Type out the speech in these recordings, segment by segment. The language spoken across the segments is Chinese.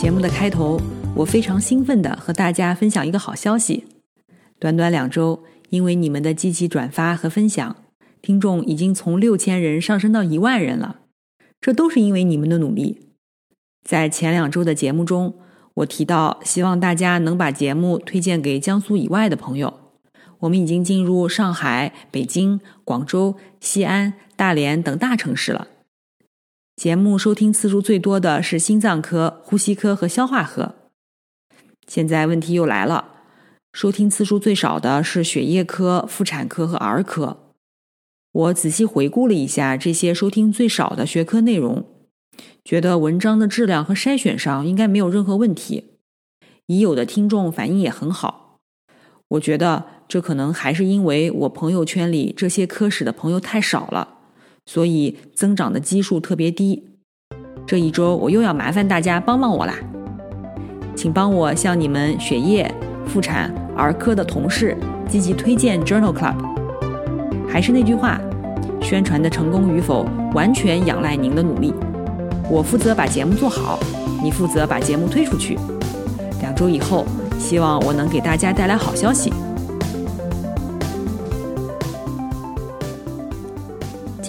节目的开头，我非常兴奋的和大家分享一个好消息。短短两周，因为你们的积极转发和分享，听众已经从六千人上升到一万人了。这都是因为你们的努力。在前两周的节目中，我提到希望大家能把节目推荐给江苏以外的朋友。我们已经进入上海、北京、广州、西安、大连等大城市了。节目收听次数最多的是心脏科、呼吸科和消化科。现在问题又来了，收听次数最少的是血液科、妇产科和儿科。我仔细回顾了一下这些收听最少的学科内容，觉得文章的质量和筛选上应该没有任何问题。已有的听众反应也很好。我觉得这可能还是因为我朋友圈里这些科室的朋友太少了。所以增长的基数特别低。这一周我又要麻烦大家帮帮我啦，请帮我向你们血液、妇产、儿科的同事积极推荐 Journal Club。还是那句话，宣传的成功与否完全仰赖您的努力。我负责把节目做好，你负责把节目推出去。两周以后，希望我能给大家带来好消息。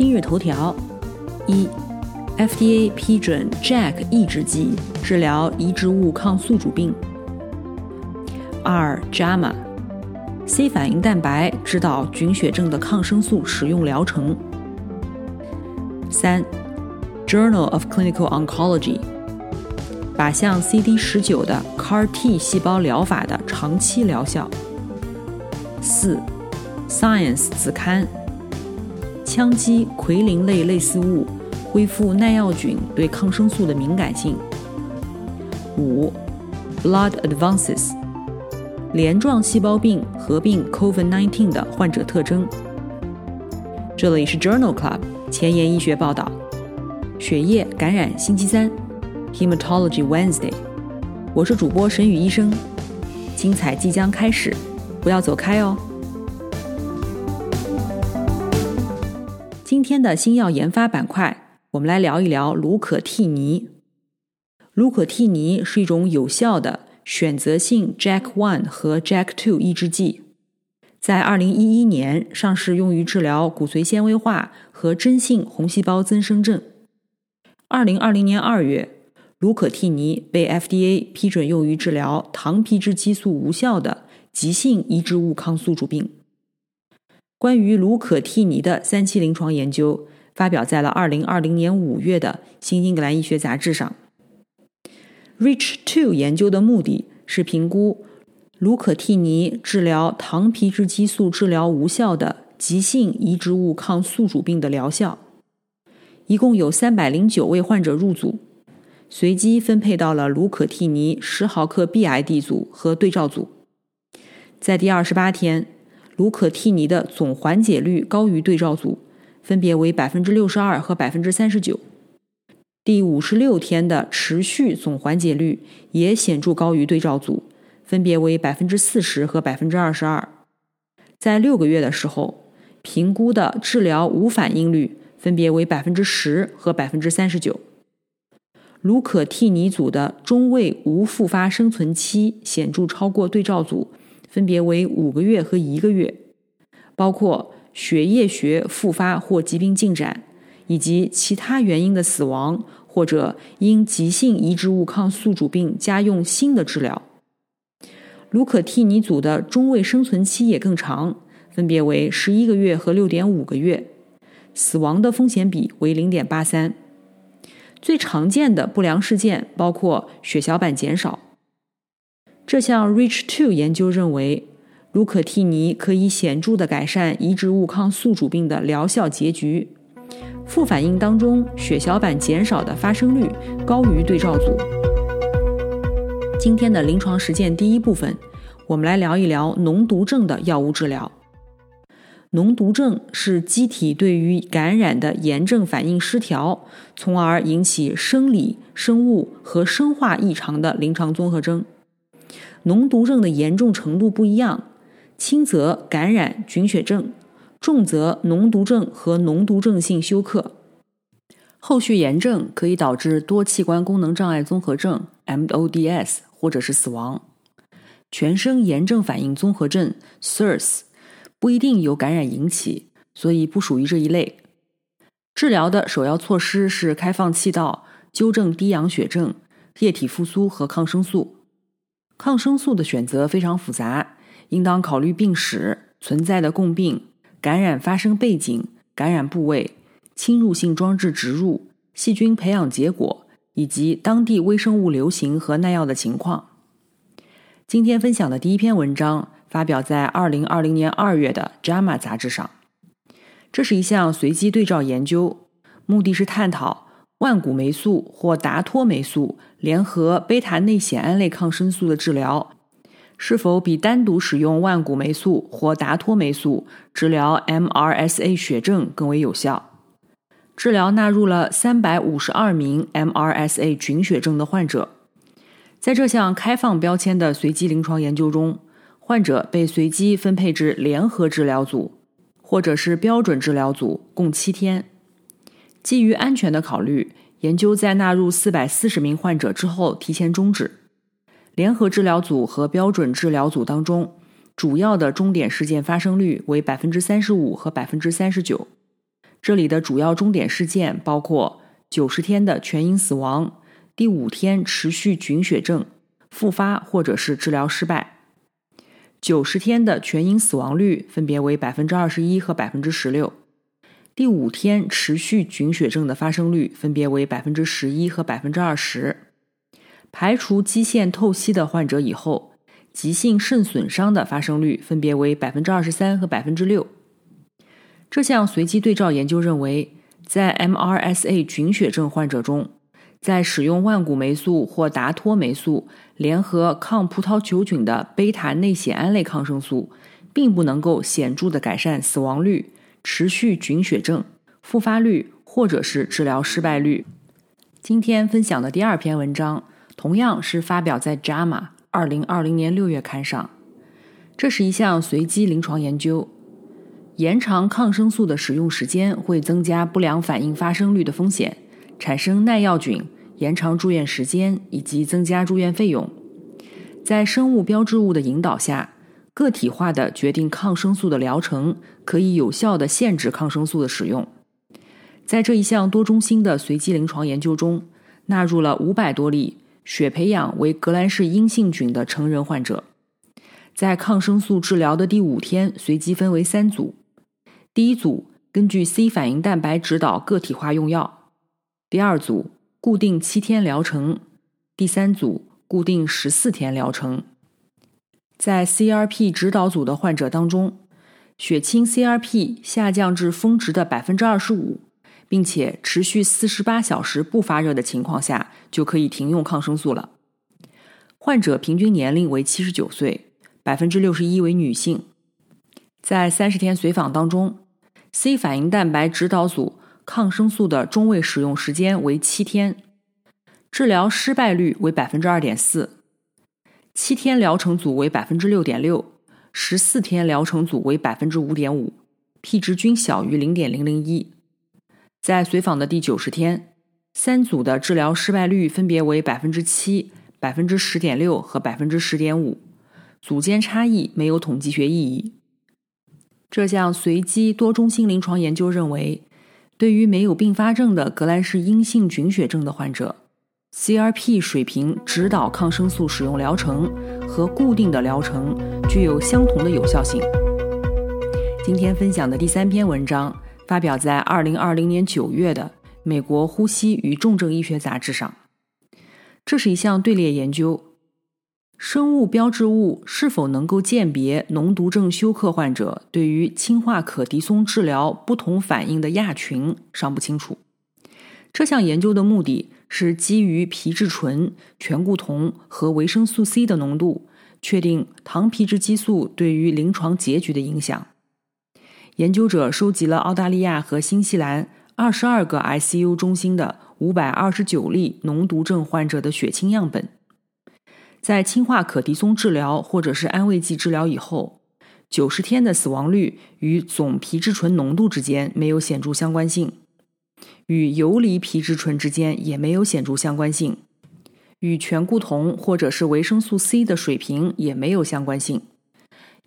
今日头条：一，FDA 批准 Jack 抑制剂治疗移植物抗宿主病。二，JAMA，C 反应蛋白指导菌血症的抗生素使用疗程。三，Journal of Clinical Oncology，靶向 CD 十九的 CAR T 细胞疗法的长期疗效。四，Science 子刊。羟基奎林类类似物恢复耐药菌对抗生素的敏感性。五，Blood Advances，镰状细胞病合并 COVID-19 的患者特征。这里是 Journal Club 前沿医学报道。血液感染星期三，Hematology Wednesday。我是主播沈宇医生，精彩即将开始，不要走开哦。今天的新药研发板块，我们来聊一聊卢可替尼。卢可替尼是一种有效的选择性 JAK1 和 JAK2 抑制剂，在2011年上市，用于治疗骨髓纤维化和真性红细胞增生症。2020年2月，卢可替尼被 FDA 批准用于治疗糖皮质激素无效的急性移植物抗宿主病。关于卢可替尼的三期临床研究发表在了二零二零年五月的《新英格兰医学杂志》上。Reach Two 研究的目的是评估卢可替尼治疗糖皮质激素治疗无效的急性移植物抗宿主病的疗效。一共有三百零九位患者入组，随机分配到了卢可替尼十毫克 BID 组和对照组。在第二十八天。卢可替尼的总缓解率高于对照组，分别为百分之六十二和百分之三十九。第五十六天的持续总缓解率也显著高于对照组，分别为百分之四十和百分之二十二。在六个月的时候，评估的治疗无反应率分别为百分之十和百分之三十九。卢可替尼组的中位无复发生存期显著超过对照组。分别为五个月和一个月，包括血液学复发或疾病进展，以及其他原因的死亡，或者因急性移植物抗宿主病加用新的治疗。卢可替尼组的中位生存期也更长，分别为十一个月和六点五个月，死亡的风险比为零点八三。最常见的不良事件包括血小板减少。这项 Reach Two 研究认为，卢可替尼可以显著地改善移植物抗宿主病的疗效结局，副反应当中，血小板减少的发生率高于对照组。今天的临床实践第一部分，我们来聊一聊脓毒症的药物治疗。脓毒症是机体对于感染的炎症反应失调，从而引起生理、生物和生化异常的临床综合征。脓毒症的严重程度不一样，轻则感染菌血症，重则脓毒症和脓毒症性休克。后续炎症可以导致多器官功能障碍综合症 （MODS） 或者是死亡。全身炎症反应综合症 （SIRS）。不一定由感染引起，所以不属于这一类。治疗的首要措施是开放气道、纠正低氧血症、液体复苏和抗生素。抗生素的选择非常复杂，应当考虑病史、存在的共病、感染发生背景、感染部位、侵入性装置植入、细菌培养结果以及当地微生物流行和耐药的情况。今天分享的第一篇文章。发表在二零二零年二月的《JAMA》杂志上。这是一项随机对照研究，目的是探讨万古霉素或达托霉素联合贝塔内酰胺类抗生素的治疗，是否比单独使用万古霉素或达托霉素治疗 MRSA 血症更为有效。治疗纳入了三百五十二名 MRSA 菌血症的患者。在这项开放标签的随机临床研究中。患者被随机分配至联合治疗组，或者是标准治疗组，共七天。基于安全的考虑，研究在纳入四百四十名患者之后提前终止。联合治疗组和标准治疗组当中，主要的终点事件发生率为百分之三十五和百分之三十九。这里的主要终点事件包括九十天的全因死亡、第五天持续菌血症、复发或者是治疗失败。九十天的全因死亡率分别为百分之二十一和百分之十六，第五天持续菌血症的发生率分别为百分之十一和百分之二十。排除基线透析的患者以后，急性肾损伤的发生率分别为百分之二十三和百分之六。这项随机对照研究认为，在 MRSA 菌血症患者中，在使用万古霉素或达托霉素联合抗葡萄球菌的贝塔内酰胺类抗生素，并不能够显著的改善死亡率、持续菌血症、复发率或者是治疗失败率。今天分享的第二篇文章，同样是发表在《JAMA》二零二零年六月刊上。这是一项随机临床研究，延长抗生素的使用时间会增加不良反应发生率的风险。产生耐药菌，延长住院时间以及增加住院费用。在生物标志物的引导下，个体化的决定抗生素的疗程，可以有效的限制抗生素的使用。在这一项多中心的随机临床研究中，纳入了五百多例血培养为革兰氏阴性菌的成人患者。在抗生素治疗的第五天，随机分为三组。第一组根据 C 反应蛋白指导个体化用药。第二组固定七天疗程，第三组固定十四天疗程。在 CRP 指导组的患者当中，血清 CRP 下降至峰值的百分之二十五，并且持续四十八小时不发热的情况下，就可以停用抗生素了。患者平均年龄为七十九岁，百分之六十一为女性。在三十天随访当中，C 反应蛋白指导组。抗生素的中位使用时间为七天，治疗失败率为百分之二点四，七天疗程组为百分之六点六，十四天疗程组为百分之五点五，P 值均小于零点零零一。在随访的第九十天，三组的治疗失败率分别为百分之七、百分之十点六和百分之十点五，组间差异没有统计学意义。这项随机多中心临床研究认为。对于没有并发症的革兰氏阴性菌血症的患者，CRP 水平指导抗生素使用疗程和固定的疗程具有相同的有效性。今天分享的第三篇文章发表在二零二零年九月的《美国呼吸与重症医学杂志》上。这是一项队列研究，生物标志物是否能够鉴别脓毒症休克患者对于氢化可的松治疗不同反应的亚群尚不清楚。这项研究的目的是基于皮质醇、醛固酮和维生素 C 的浓度，确定糖皮质激素对于临床结局的影响。研究者收集了澳大利亚和新西兰二十二个 ICU 中心的五百二十九例脓毒症患者的血清样本。在氢化可的松治疗或者是安慰剂治疗以后，九十天的死亡率与总皮质醇浓度之间没有显著相关性，与游离皮质醇之间也没有显著相关性，与醛固酮或者是维生素 C 的水平也没有相关性。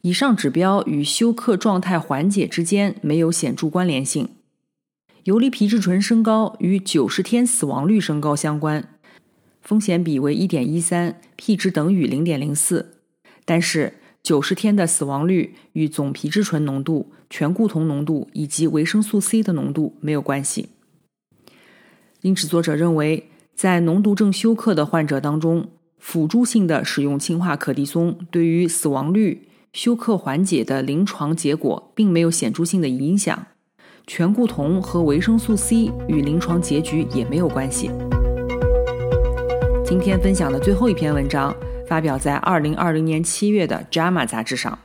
以上指标与休克状态缓解之间没有显著关联性。游离皮质醇升高与九十天死亡率升高相关。风险比为一点一三，P 值等于零点零四，但是九十天的死亡率与总皮质醇浓度、醛固酮浓度以及维生素 C 的浓度没有关系。因此，作者认为，在脓毒症休克的患者当中，辅助性的使用氢化可的松对于死亡率、休克缓解的临床结果并没有显著性的影响，醛固酮和维生素 C 与临床结局也没有关系。今天分享的最后一篇文章发表在二零二零年七月的《JAMA》杂志上。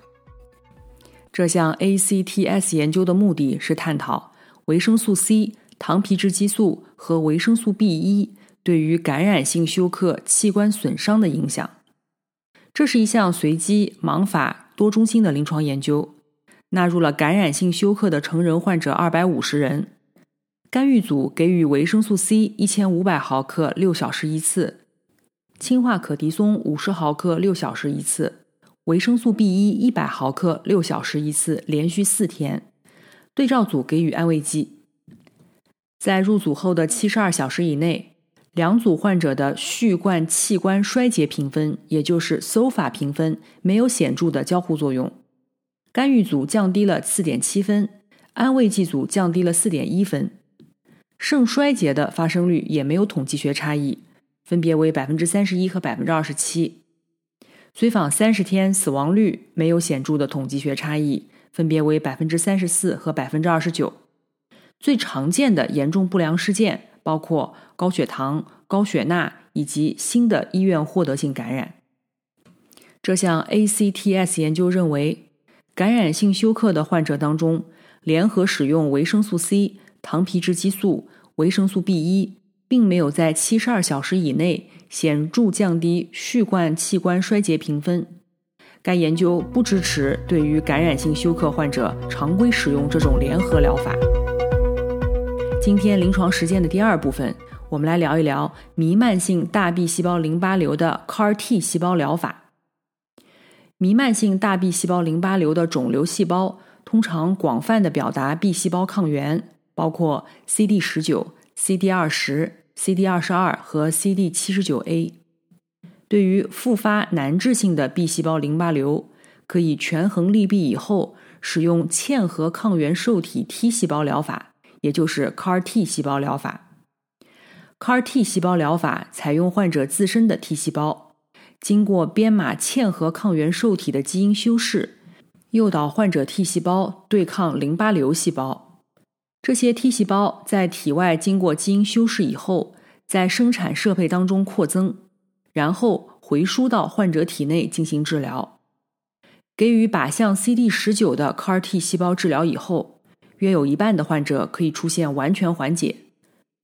这项 ACTS 研究的目的是探讨维生素 C、糖皮质激素和维生素 B 一对于感染性休克器官损伤的影响。这是一项随机、盲法、多中心的临床研究，纳入了感染性休克的成人患者二百五十人。干预组给予维生素 C 一千五百毫克六小时一次。氢化可的松五十毫克六小时一次，维生素 B 一一百毫克六小时一次，连续四天。对照组给予安慰剂。在入组后的七十二小时以内，两组患者的序贯器官衰竭评分，也就是 SOFA 评分，没有显著的交互作用。干预组降低了四点七分，安慰剂组降低了四点一分。肾衰竭的发生率也没有统计学差异。分别为百分之三十一和百分之二十七，随访三十天死亡率没有显著的统计学差异，分别为百分之三十四和百分之二十九。最常见的严重不良事件包括高血糖、高血钠以及新的医院获得性感染。这项 ACTS 研究认为，感染性休克的患者当中，联合使用维生素 C、糖皮质激素、维生素 B 一。并没有在七十二小时以内显著降低序贯器官衰竭评分。该研究不支持对于感染性休克患者常规使用这种联合疗法。今天临床实践的第二部分，我们来聊一聊弥漫性大 B 细胞淋巴瘤的 CAR-T 细胞疗法。弥漫性大 B 细胞淋巴瘤的肿瘤细胞通常广泛的表达 B 细胞抗原，包括 CD 十九、CD 二十。CD 二十二和 CD 七十九 A，对于复发难治性的 B 细胞淋巴瘤，可以权衡利弊以后，使用嵌合抗原受体 T 细胞疗法，也就是 CAR-T 细胞疗法。CAR-T 细胞疗法采用患者自身的 T 细胞，经过编码嵌合抗原受体的基因修饰，诱导患者 T 细胞对抗淋巴瘤细胞。这些 T 细胞在体外经过基因修饰以后，在生产设备当中扩增，然后回输到患者体内进行治疗。给予靶向 CD 十九的 CAR-T 细胞治疗以后，约有一半的患者可以出现完全缓解，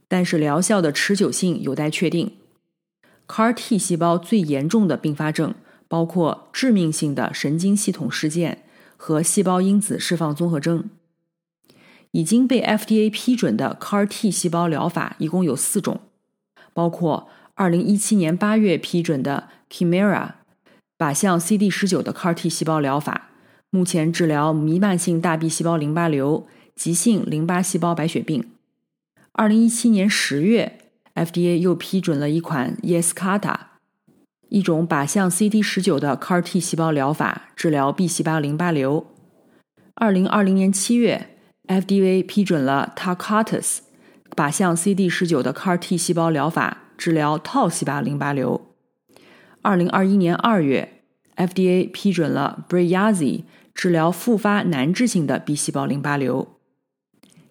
但是疗效的持久性有待确定。CAR-T 细胞最严重的并发症包括致命性的神经系统事件和细胞因子释放综合征。已经被 FDA 批准的 CAR-T 细胞疗法一共有四种，包括2017年8月批准的 Chimera 靶向 CD19 的 CAR-T 细胞疗法，目前治疗弥漫性大 B 细胞淋巴瘤、急性淋巴细胞白血病。2017年10月，FDA 又批准了一款 Yescarta，一种靶向 CD19 的 CAR-T 细胞疗法，治疗 B 细胞淋巴瘤。2020年7月。FDA 批准了 Tarcatus 靶向 CD 十九的 CAR-T 细胞疗法，治疗套细胞淋巴瘤。二零二一年二月，FDA 批准了 Breyanzi 治疗复发难治性的 B 细胞淋巴瘤。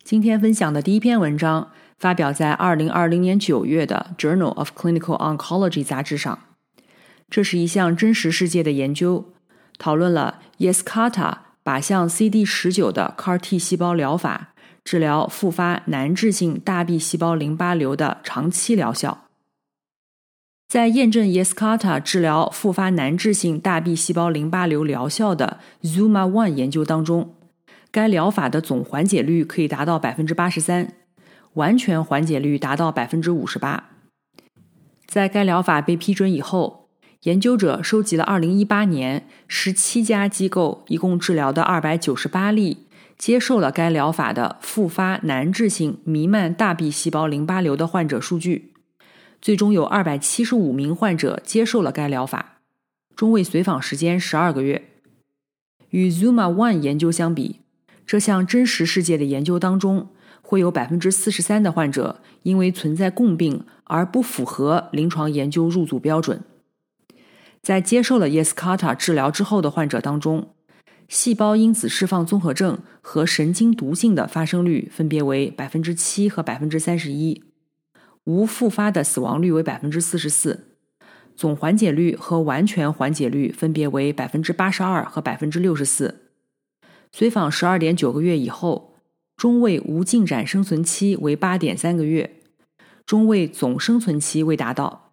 今天分享的第一篇文章发表在二零二零年九月的《Journal of Clinical Oncology》杂志上。这是一项真实世界的研究，讨论了 Yescarta 靶向 CD 十九的 CAR-T 细胞疗法治疗复发难治性大 B 细胞淋巴瘤的长期疗效。在验证 Yescarta 治疗复发难治性大 B 细胞淋巴瘤疗效的 Zuma One 研究当中。该疗法的总缓解率可以达到百分之八十三，完全缓解率达到百分之五十八。在该疗法被批准以后，研究者收集了二零一八年十七家机构一共治疗的二百九十八例接受了该疗法的复发难治性弥漫大 B 细胞淋巴瘤的患者数据，最终有二百七十五名患者接受了该疗法，中位随访时间十二个月。与 Zuma One 研究相比。这项真实世界的研究当中，会有百分之四十三的患者因为存在共病而不符合临床研究入组标准。在接受了 Yescarta 治疗之后的患者当中，细胞因子释放综合症和神经毒性的发生率分别为百分之七和百分之三十一，无复发的死亡率为百分之四十四，总缓解率和完全缓解率分别为百分之八十二和百分之六十四。随访十二点九个月以后，中位无进展生存期为八点三个月，中位总生存期未达到。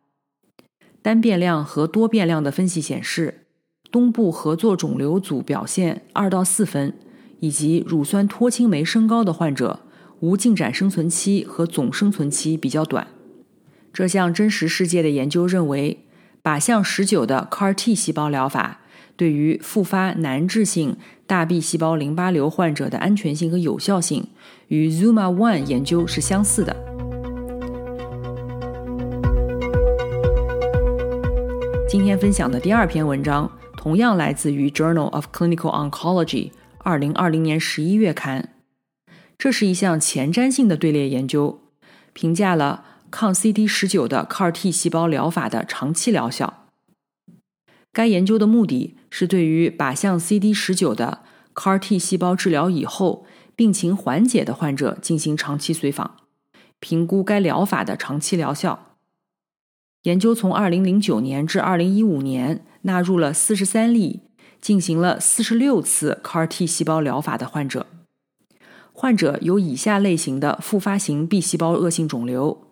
单变量和多变量的分析显示，东部合作肿瘤组表现二到四分，以及乳酸脱氢酶升高的患者，无进展生存期和总生存期比较短。这项真实世界的研究认为，靶向十九的 CAR-T 细胞疗法。对于复发难治性大 B 细胞淋巴瘤患者的安全性和有效性，与 Zuma One 研究是相似的。今天分享的第二篇文章，同样来自于 Journal of Clinical Oncology，二零二零年十一月刊。这是一项前瞻性的队列研究，评价了抗 CD 十九的 CAR-T 细胞疗法的长期疗效。该研究的目的是对于靶向 CD 十九的 CAR-T 细胞治疗以后病情缓解的患者进行长期随访，评估该疗法的长期疗效。研究从2009年至2015年纳入了43例，进行了46次 CAR-T 细胞疗法的患者。患者有以下类型的复发型 B 细胞恶性肿瘤，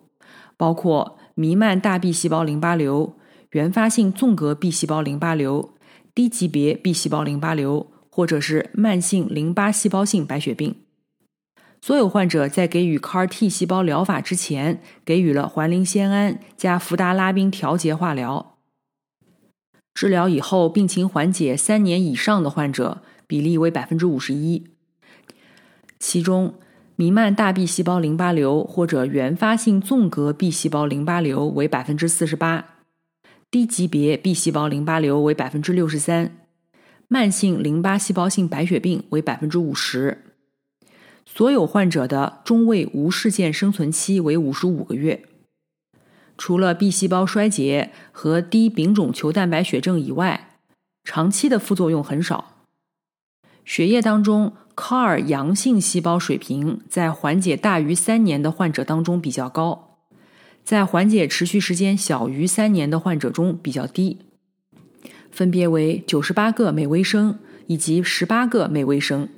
包括弥漫大 B 细胞淋巴瘤。原发性纵隔 B 细胞淋巴瘤、低级别 B 细胞淋巴瘤，或者是慢性淋巴细胞性白血病。所有患者在给予 CAR-T 细胞疗法之前，给予了环磷酰胺加福达拉宾调节化疗。治疗以后病情缓解三年以上的患者比例为百分之五十一，其中弥漫大 B 细胞淋巴瘤或者原发性纵隔 B 细胞淋巴瘤为百分之四十八。低级别 B 细胞淋巴瘤为百分之六十三，慢性淋巴细胞性白血病为百分之五十。所有患者的中位无事件生存期为五十五个月。除了 B 细胞衰竭和低丙种球蛋白血症以外，长期的副作用很少。血液当中 CAR 阳性细胞水平在缓解大于三年的患者当中比较高。在缓解持续时间小于三年的患者中比较低，分别为九十八个每微升以及十八个每微升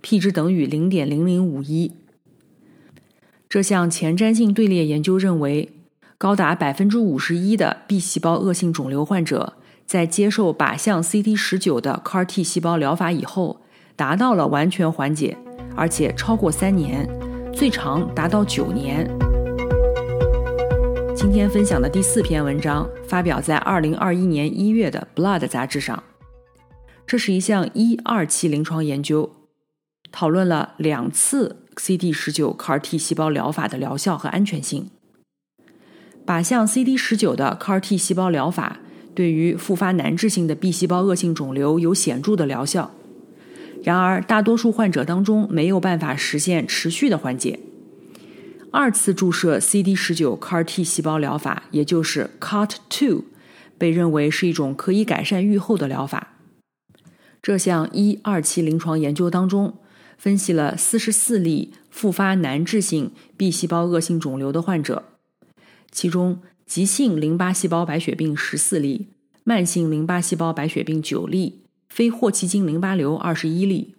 ，p 值等于零点零零五一。这项前瞻性队列研究认为，高达百分之五十一的 B 细胞恶性肿瘤患者在接受靶向 CD 十九的 CAR-T 细胞疗法以后，达到了完全缓解，而且超过三年，最长达到九年。今天分享的第四篇文章发表在二零二一年一月的《Blood》杂志上。这是一项一二期临床研究，讨论了两次 CD 十九 CAR-T 细胞疗法的疗效和安全性。靶向 CD 十九的 CAR-T 细胞疗法对于复发难治性的 B 细胞恶性肿瘤有显著的疗效，然而大多数患者当中没有办法实现持续的缓解。二次注射 CD 十九 CAR-T 细胞疗法，也就是 CART two，被认为是一种可以改善预后的疗法。这项一二期临床研究当中，分析了四十四例复发难治性 B 细胞恶性肿瘤的患者，其中急性淋巴细胞白血病十四例，慢性淋巴细胞白血病九例，非霍奇金淋巴瘤二十一例。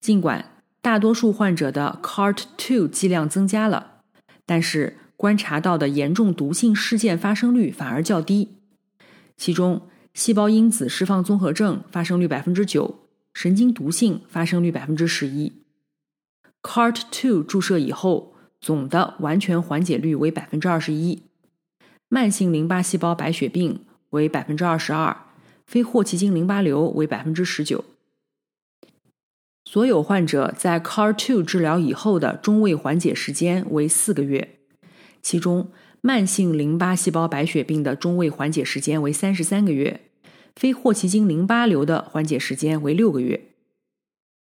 尽管大多数患者的 CART2 剂量增加了，但是观察到的严重毒性事件发生率反而较低。其中，细胞因子释放综合症发生率百分之九，神经毒性发生率百分之十一。CART2 注射以后，总的完全缓解率为百分之二十一。慢性淋巴细胞白血病为百分之二十二，非霍奇金淋巴瘤为百分之十九。所有患者在 CAR-T 治疗以后的中位缓解时间为四个月，其中慢性淋巴细胞白血病的中位缓解时间为三十三个月，非霍奇金淋巴瘤的缓解时间为六个月。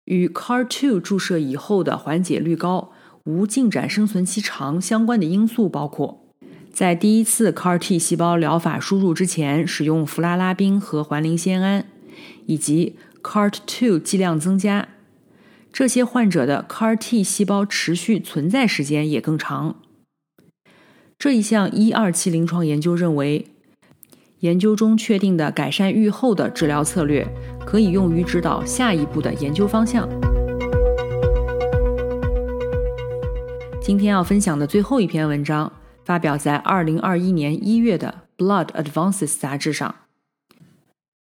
与 CAR-T 注射以后的缓解率高、无进展生存期长相关的因素包括：在第一次 CAR-T 细胞疗法输入之前使用弗拉拉宾和环磷酰胺，以及 CAR-T 剂量增加。这些患者的 CAR-T 细胞持续存在时间也更长。这一项一二期临床研究认为，研究中确定的改善预后的治疗策略可以用于指导下一步的研究方向。今天要分享的最后一篇文章发表在二零二一年一月的《Blood Advances》杂志上。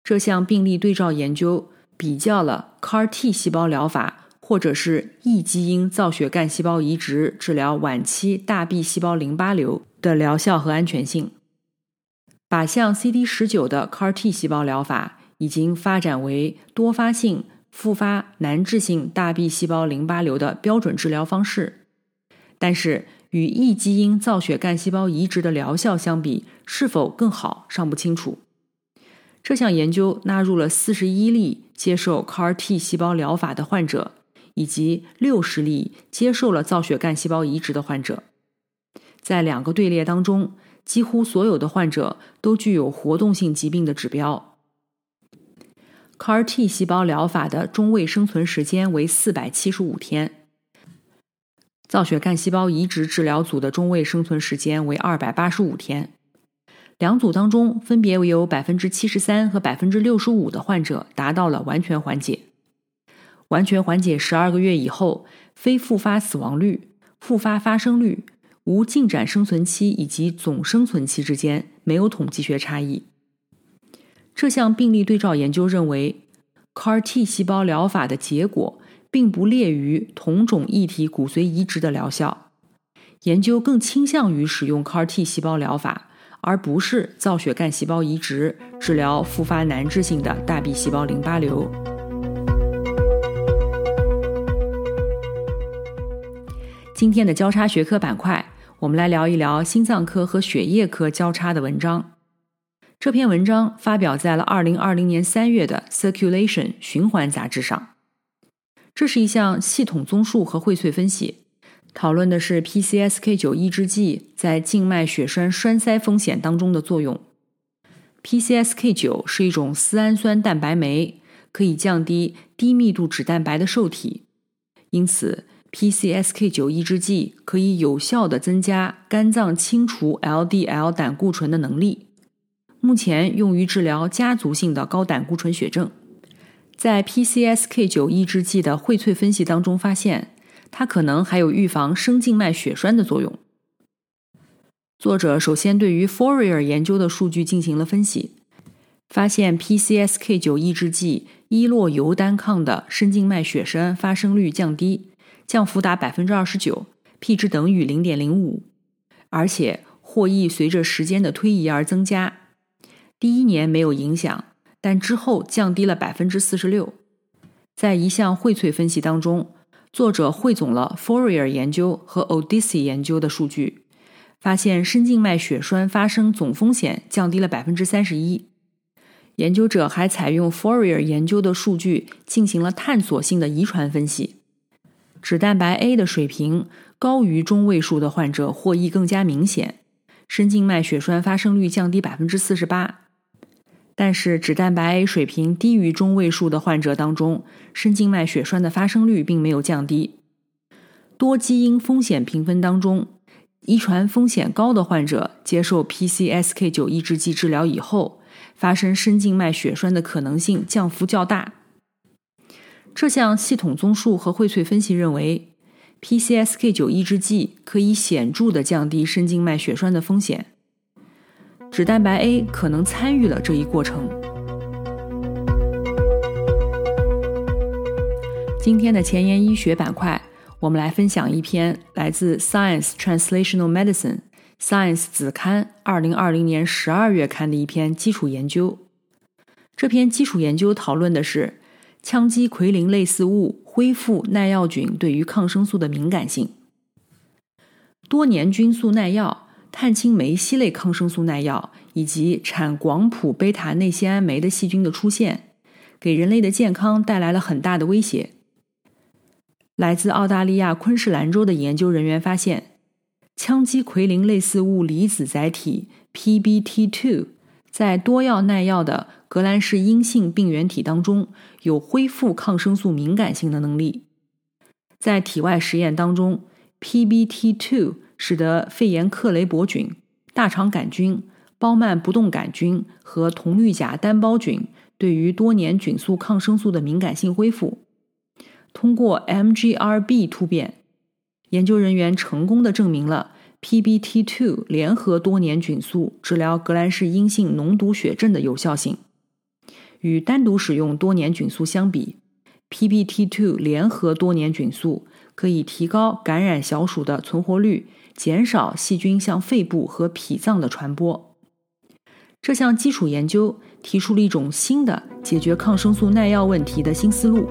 这项病例对照研究比较了 CAR-T 细胞疗法。或者是异基因造血干细胞移植治疗晚期大 B 细胞淋巴瘤的疗效和安全性。靶向 CD 十九的 CAR-T 细胞疗法已经发展为多发性复发难治性大 B 细胞淋巴瘤的标准治疗方式，但是与异基因造血干细胞移植的疗效相比，是否更好尚不清楚。这项研究纳入了四十一例接受 CAR-T 细胞疗法的患者。以及六十例接受了造血干细胞移植的患者，在两个队列当中，几乎所有的患者都具有活动性疾病的指标。CAR-T 细胞疗法的中位生存时间为四百七十五天，造血干细胞移植治疗组的中位生存时间为二百八十五天。两组当中，分别有百分之七十三和百分之六十五的患者达到了完全缓解。完全缓解十二个月以后，非复发死亡率、复发发生率、无进展生存期以及总生存期之间没有统计学差异。这项病例对照研究认为，CAR-T 细胞疗法的结果并不劣于同种异体骨髓移植的疗效。研究更倾向于使用 CAR-T 细胞疗法，而不是造血干细胞移植治疗复发难治性的大 B 细胞淋巴瘤。今天的交叉学科板块，我们来聊一聊心脏科和血液科交叉的文章。这篇文章发表在了二零二零年三月的《Circulation》循环杂志上。这是一项系统综述和荟萃分析，讨论的是 PCSK9 抑制剂在静脉血栓栓塞风险当中的作用。PCSK9 是一种丝氨酸蛋白酶，可以降低低密度脂蛋白的受体，因此。PCSK9 抑制剂可以有效地增加肝脏清除 LDL 胆固醇的能力，目前用于治疗家族性的高胆固醇血症。在 PCSK9 抑制剂的荟萃分析当中发现，它可能还有预防深静脉血栓的作用。作者首先对于 f o r i e r 研究的数据进行了分析，发现 PCSK9 抑制剂依洛尤单抗的深静脉血栓发生率降低。降幅达百分之二十九，p 值等于零点零五，而且获益随着时间的推移而增加。第一年没有影响，但之后降低了百分之四十六。在一项荟萃分析当中，作者汇总了 Fourier 研究和 Odyssey 研究的数据，发现深静脉血栓发生总风险降低了百分之三十一。研究者还采用 Fourier 研究的数据进行了探索性的遗传分析。脂蛋白 A 的水平高于中位数的患者获益更加明显，深静脉血栓发生率降低百分之四十八。但是，脂蛋白 A 水平低于中位数的患者当中，深静脉血栓的发生率并没有降低。多基因风险评分当中，遗传风险高的患者接受 PCSK9 抑制剂治疗以后，发生深静脉血栓的可能性降幅较大。这项系统综述和荟萃分析认为，PCSK9 抑制剂可以显著地降低深静脉血栓的风险。脂蛋白 A 可能参与了这一过程。今天的前沿医学板块，我们来分享一篇来自 Science Translational Medicine Science 子刊二零二零年十二月刊的一篇基础研究。这篇基础研究讨论的是羟基喹啉类似物恢复耐药菌对于抗生素的敏感性。多年菌素耐药。碳青霉烯类抗生素耐药以及产广谱贝塔内酰胺酶的细菌的出现，给人类的健康带来了很大的威胁。来自澳大利亚昆士兰州的研究人员发现，羟基喹啉类似物离子载体 PBT2 在多药耐药的革兰氏阴性病原体当中有恢复抗生素敏感性的能力。在体外实验当中，PBT2。使得肺炎克雷伯菌、大肠杆菌、包曼不动杆菌和铜绿假单胞菌对于多年菌素抗生素的敏感性恢复。通过 MGRB 突变，研究人员成功的证明了 PBT2 联合多年菌素治疗革兰氏阴性脓毒血症的有效性。与单独使用多年菌素相比，PBT2 联合多年菌素可以提高感染小鼠的存活率。减少细菌向肺部和脾脏的传播。这项基础研究提出了一种新的解决抗生素耐药问题的新思路。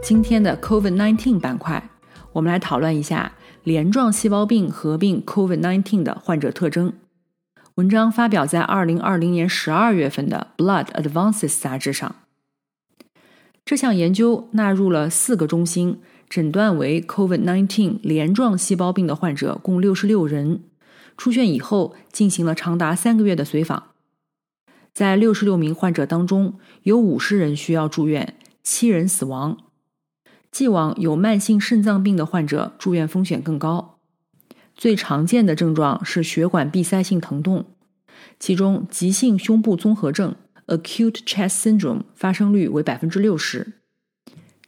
今天的 COVID-19 板块，我们来讨论一下镰状细胞病合并 COVID-19 的患者特征。文章发表在2020年12月份的《Blood Advances》杂志上。这项研究纳入了四个中心，诊断为 COVID-19 镰状细胞病的患者共六十六人，出院以后进行了长达三个月的随访。在六十六名患者当中，有五十人需要住院，七人死亡。既往有慢性肾脏病的患者住院风险更高。最常见的症状是血管闭塞性疼痛，其中急性胸部综合症。Acute chest syndrome 发生率为百分之六十，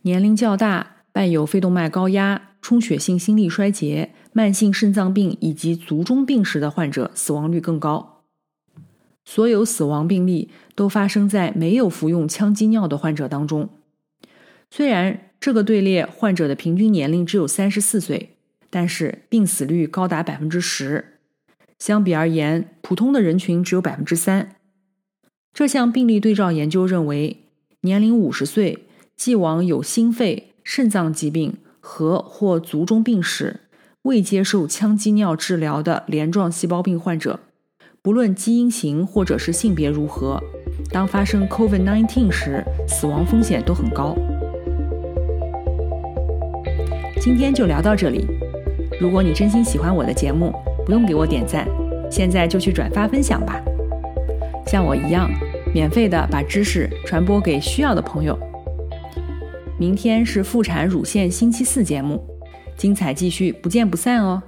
年龄较大、伴有肺动脉高压、充血性心力衰竭、慢性肾脏病以及卒中病史的患者死亡率更高。所有死亡病例都发生在没有服用羟基尿的患者当中。虽然这个队列患者的平均年龄只有三十四岁，但是病死率高达百分之十。相比而言，普通的人群只有百分之三。这项病例对照研究认为，年龄五十岁、既往有心肺、肾脏疾病和或卒中病史、未接受羟基尿治疗的镰状细胞病患者，不论基因型或者是性别如何，当发生 COVID-19 时，死亡风险都很高。今天就聊到这里。如果你真心喜欢我的节目，不用给我点赞，现在就去转发分享吧。像我一样，免费的把知识传播给需要的朋友。明天是妇产乳腺星期四节目，精彩继续，不见不散哦。